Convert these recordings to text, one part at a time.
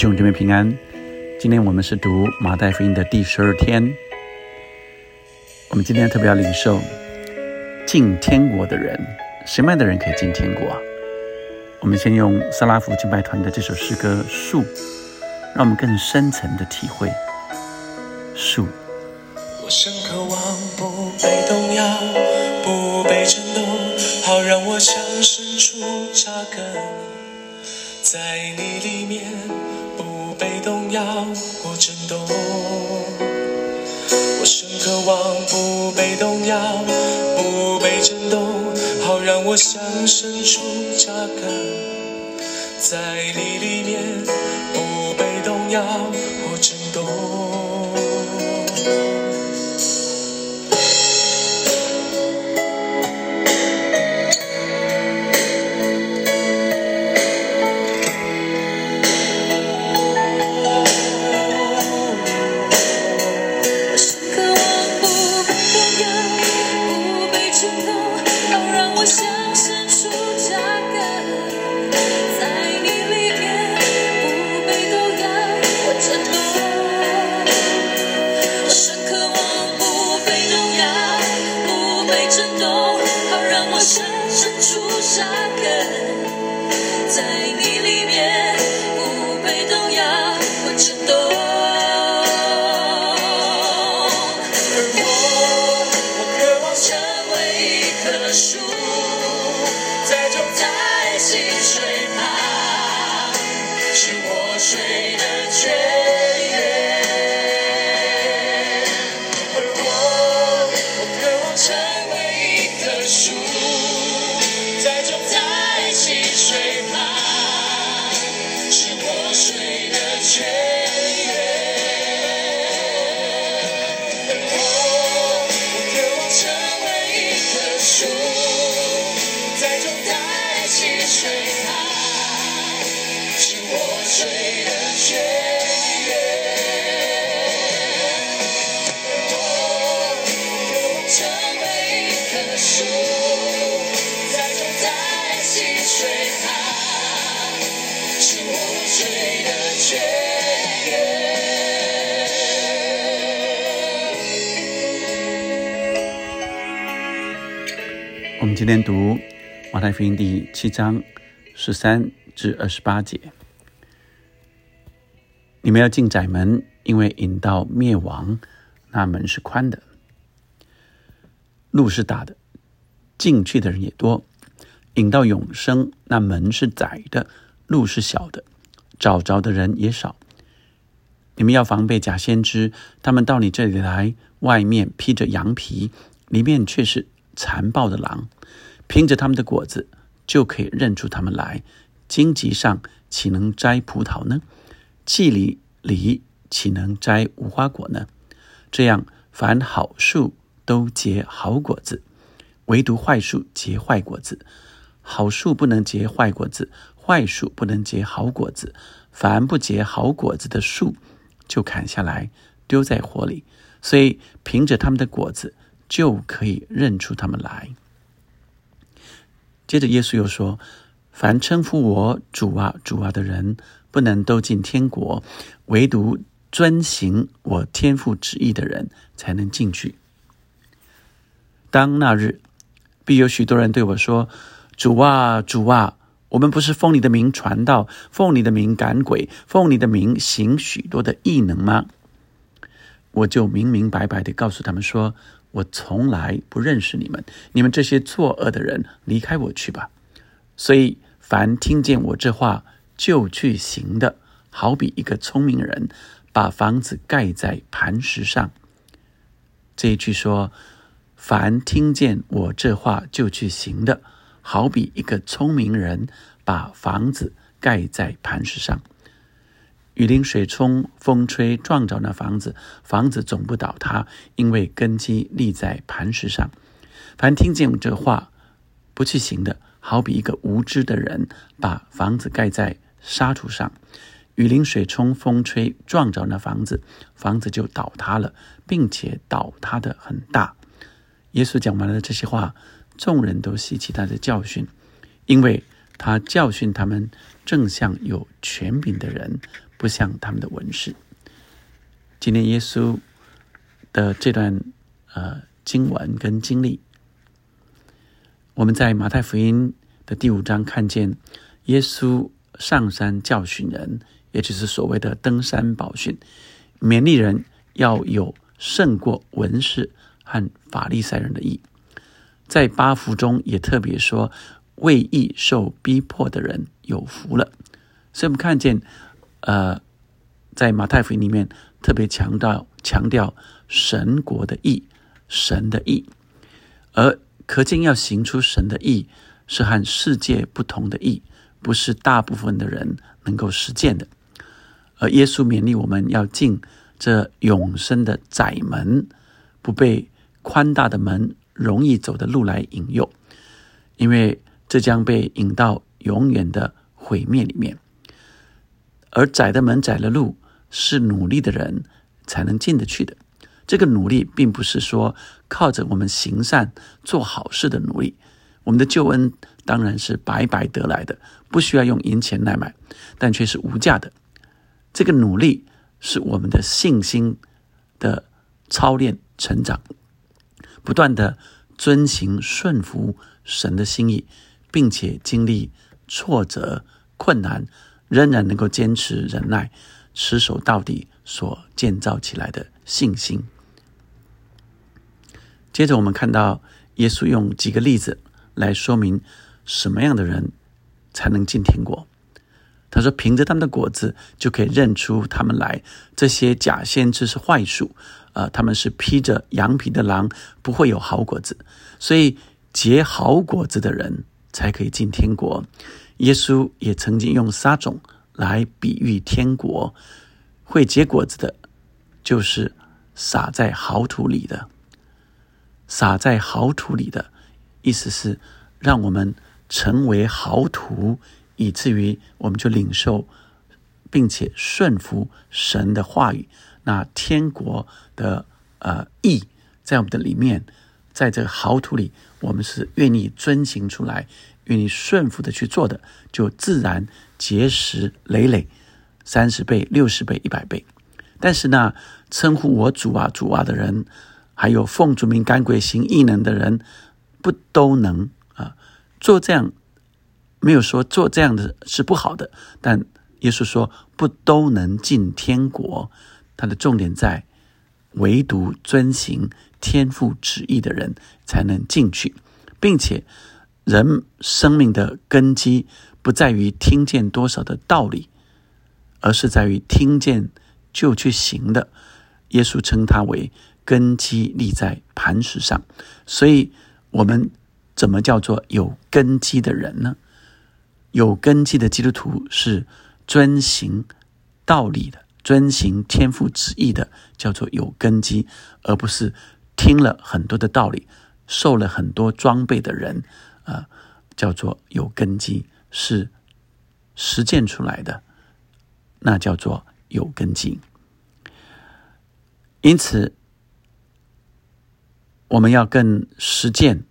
兄姊妹平安。今天我们是读马太福音的第十二天。我们今天特别要领受进天国的人，什么样的人可以进天国？我们先用萨拉夫敬拜团的这首诗歌《树》，让我们更深层的体会树。我深渴望不被动摇，不被震动，好让我向深处扎根，在你里面。被动摇或震动，我深渴望不被动摇，不被震动，好让我向深处扎根，在你里面不被动摇或震动。我们今天读马太福音第七章十三至二十八节。你们要进窄门，因为引到灭亡，那门是宽的，路是大的，进去的人也多；引到永生，那门是窄的，路是小的，找着的人也少。你们要防备假先知，他们到你这里来，外面披着羊皮，里面却是。残暴的狼，凭着他们的果子就可以认出他们来。荆棘上岂能摘葡萄呢？气里里岂能摘无花果呢？这样，凡好树都结好果子，唯独坏树结坏果子。好树不能结坏果子，坏树不能结好果子。凡不结好果子的树，就砍下来丢在火里。所以，凭着他们的果子。就可以认出他们来。接着，耶稣又说：“凡称呼我主啊、主啊的人，不能都进天国；唯独遵行我天父旨意的人，才能进去。当那日，必有许多人对我说：‘主啊、主啊，我们不是奉你的名传道，奉你的名赶鬼，奉你的名行许多的异能吗？’我就明明白白的告诉他们说。”我从来不认识你们，你们这些作恶的人，离开我去吧。所以，凡听见我这话就去行的，好比一个聪明人把房子盖在磐石上。这一句说：凡听见我这话就去行的，好比一个聪明人把房子盖在磐石上。雨淋、水冲、风吹，撞着那房子，房子总不倒塌，因为根基立在磐石上。凡听见我这话不去行的，好比一个无知的人把房子盖在沙土上，雨淋、水冲、风吹，撞着那房子，房子就倒塌了，并且倒塌的很大。耶稣讲完了这些话，众人都吸取他的教训，因为他教训他们，正像有权柄的人。不像他们的文士。今天耶稣的这段呃经文跟经历，我们在马太福音的第五章看见耶稣上山教训人，也就是所谓的登山宝训，勉励人要有胜过文士和法利赛人的义。在八福中也特别说，为义受逼迫的人有福了。所以我们看见，呃，在马太福音里面特别强调强调神国的义，神的义，而可见要行出神的义，是和世界不同的义，不是大部分的人能够实践的。而耶稣勉励我们要进这永生的窄门，不被宽大的门。容易走的路来引诱，因为这将被引到永远的毁灭里面。而窄的门、窄的路，是努力的人才能进得去的。这个努力，并不是说靠着我们行善、做好事的努力。我们的救恩当然是白白得来的，不需要用银钱来买，但却是无价的。这个努力是我们的信心的操练、成长。不断的遵行顺服神的心意，并且经历挫折困难，仍然能够坚持忍耐，持守到底所建造起来的信心。接着，我们看到耶稣用几个例子来说明什么样的人才能进天国。他说：“凭着他们的果子，就可以认出他们来。这些假先知是坏树。”呃，他们是披着羊皮的狼，不会有好果子，所以结好果子的人才可以进天国。耶稣也曾经用撒种来比喻天国，会结果子的，就是撒在好土里的。撒在好土里的意思是，让我们成为豪土，以至于我们就领受，并且顺服神的话语。那天国的呃义在我们的里面，在这个豪土里，我们是愿意遵行出来，愿意顺服的去做的，就自然结实累累，三十倍、六十倍、一百倍。但是呢，称呼我主啊主啊的人，还有奉主名赶鬼行异能的人，不都能啊做这样？没有说做这样的是不好的，但耶稣说不都能进天国。它的重点在，唯独遵行天父旨意的人才能进去，并且人生命的根基不在于听见多少的道理，而是在于听见就去行的。耶稣称它为根基立在磐石上，所以我们怎么叫做有根基的人呢？有根基的基督徒是遵行道理的。遵行天父旨意的，叫做有根基，而不是听了很多的道理、受了很多装备的人，啊，叫做有根基，是实践出来的，那叫做有根基。因此，我们要更实践，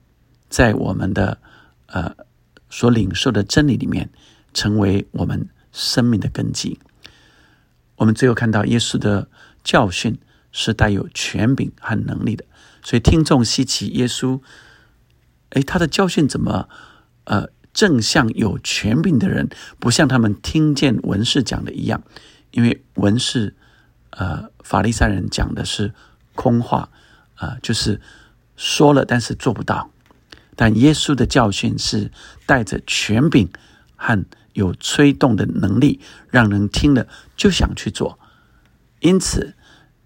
在我们的呃所领受的真理里面，成为我们生命的根基。我们最后看到耶稣的教训是带有权柄和能力的，所以听众稀奇耶稣，哎，他的教训怎么呃正像有权柄的人，不像他们听见文士讲的一样？因为文士呃法利赛人讲的是空话啊，就是说了但是做不到，但耶稣的教训是带着权柄和。有催动的能力，让人听了就想去做。因此，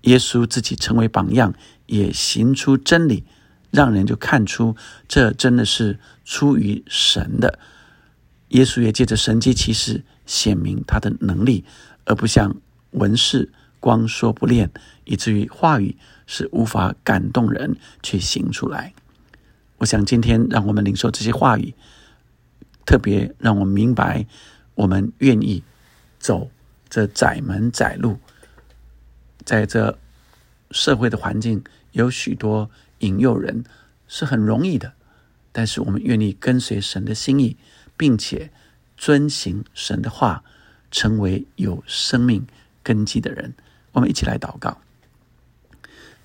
耶稣自己成为榜样，也行出真理，让人就看出这真的是出于神的。耶稣也借着神迹奇事显明他的能力，而不像文士光说不练，以至于话语是无法感动人去行出来。我想今天让我们领受这些话语。特别让我明白，我们愿意走这窄门窄路，在这社会的环境有许多引诱人，是很容易的。但是我们愿意跟随神的心意，并且遵行神的话，成为有生命根基的人。我们一起来祷告，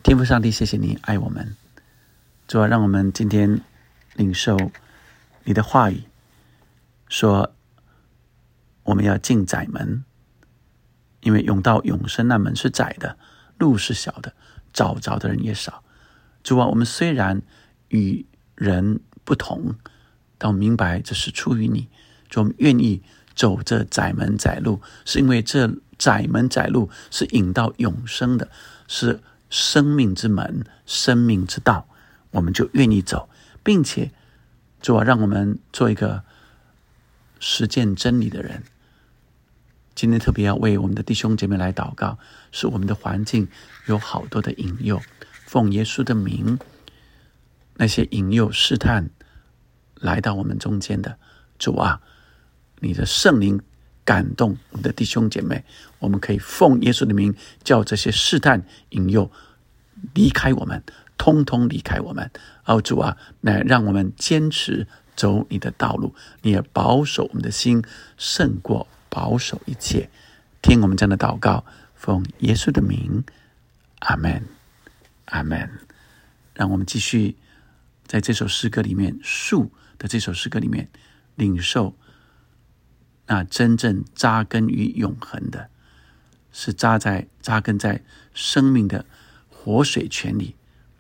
天父上帝，谢谢你爱我们，主啊，让我们今天领受你的话语，说我们要进窄门，因为永到永生那门是窄的，路是小的，找着的人也少。主啊，我们虽然与人不同，但我明白这是出于你，我们愿意走这窄门窄路，是因为这窄门窄路是引到永生的，是生命之门、生命之道，我们就愿意走，并且主啊，让我们做一个实践真理的人。今天特别要为我们的弟兄姐妹来祷告，是我们的环境有好多的引诱，奉耶稣的名。那些引诱试探来到我们中间的主啊，你的圣灵感动我们的弟兄姐妹，我们可以奉耶稣的名叫这些试探引诱离开我们，通通离开我们。哦，主啊，来让我们坚持走你的道路，你也保守我们的心胜过保守一切。听我们这样的祷告，奉耶稣的名，阿门，阿门。让我们继续。在这首诗歌里面，树的这首诗歌里面，领受那真正扎根于永恒的，是扎在扎根在生命的活水泉里，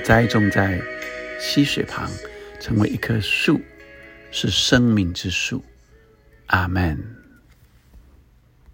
栽种在溪水旁，成为一棵树，是生命之树。阿门。